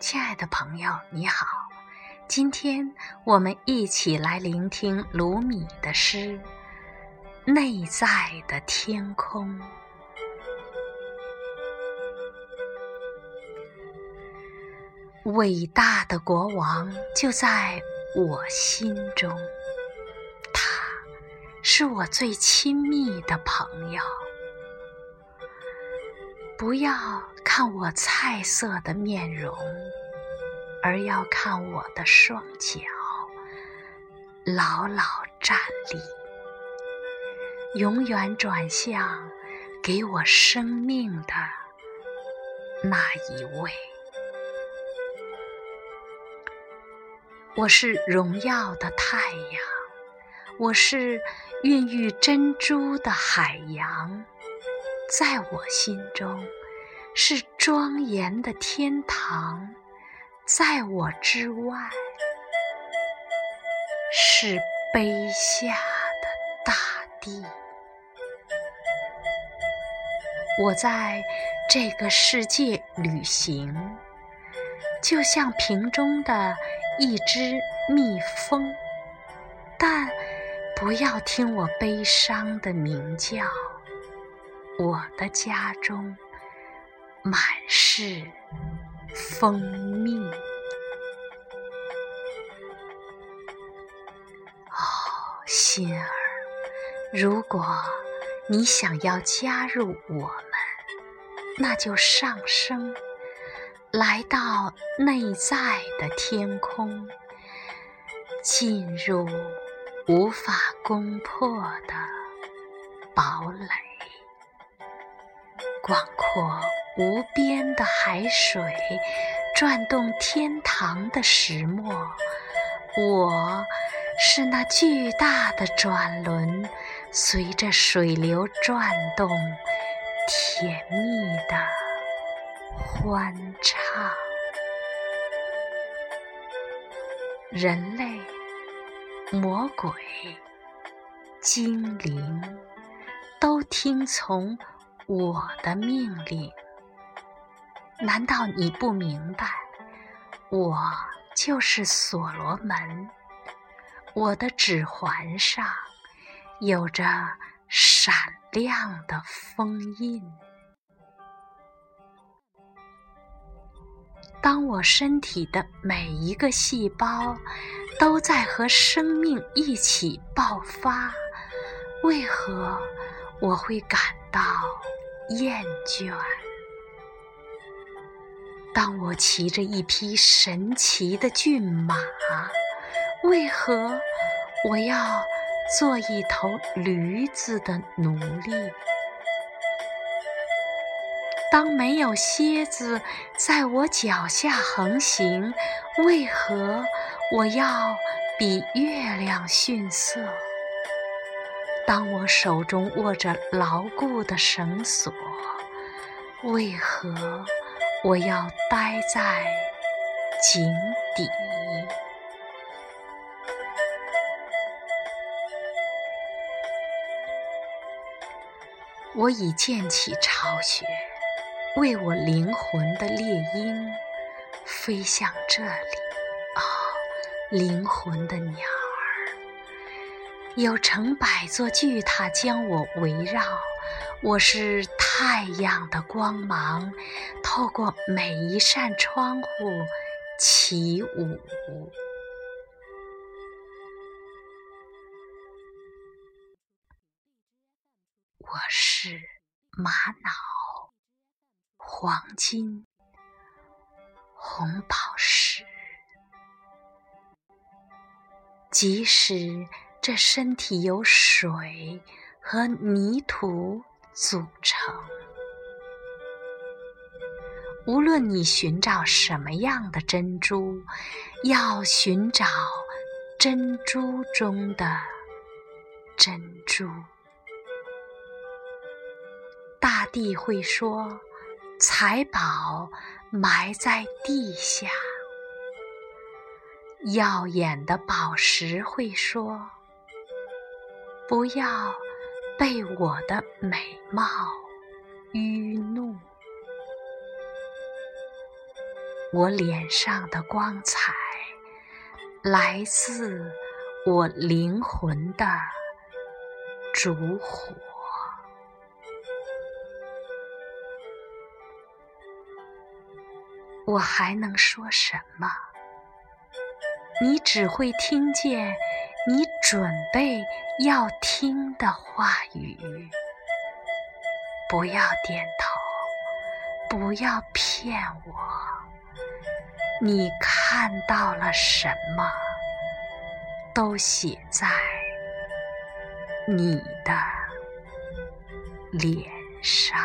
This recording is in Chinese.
亲爱的朋友，你好，今天我们一起来聆听卢米的诗《内在的天空》。伟大的国王就在我心中，他是我最亲密的朋友。不要看我菜色的面容，而要看我的双脚牢牢站立，永远转向给我生命的那一位。我是荣耀的太阳，我是孕育珍珠的海洋。在我心中，是庄严的天堂；在我之外，是卑下的大地。我在这个世界旅行，就像瓶中的一只蜜蜂，但不要听我悲伤的鸣叫。我的家中满是蜂蜜。哦，心儿，如果你想要加入我们，那就上升，来到内在的天空，进入无法攻破的堡垒。广阔无边的海水，转动天堂的石磨。我是那巨大的转轮，随着水流转动，甜蜜的欢唱。人类、魔鬼、精灵，都听从。我的命令，难道你不明白？我就是所罗门，我的指环上有着闪亮的封印。当我身体的每一个细胞都在和生命一起爆发，为何我会感到？厌倦。当我骑着一匹神奇的骏马，为何我要做一头驴子的奴隶？当没有蝎子在我脚下横行，为何我要比月亮逊色？当我手中握着牢固的绳索，为何我要待在井底？我已建起巢穴，为我灵魂的猎鹰飞向这里。哦，灵魂的鸟儿。有成百座巨塔将我围绕，我是太阳的光芒，透过每一扇窗户起舞。我是玛瑙、黄金、红宝石，即使。这身体有水和泥土组成。无论你寻找什么样的珍珠，要寻找珍珠中的珍珠。大地会说：“财宝埋在地下。”耀眼的宝石会说。不要被我的美貌愚弄。我脸上的光彩，来自我灵魂的烛火。我还能说什么？你只会听见你准备要听的话语。不要点头不要骗我。你看到了什么都写在你的脸上。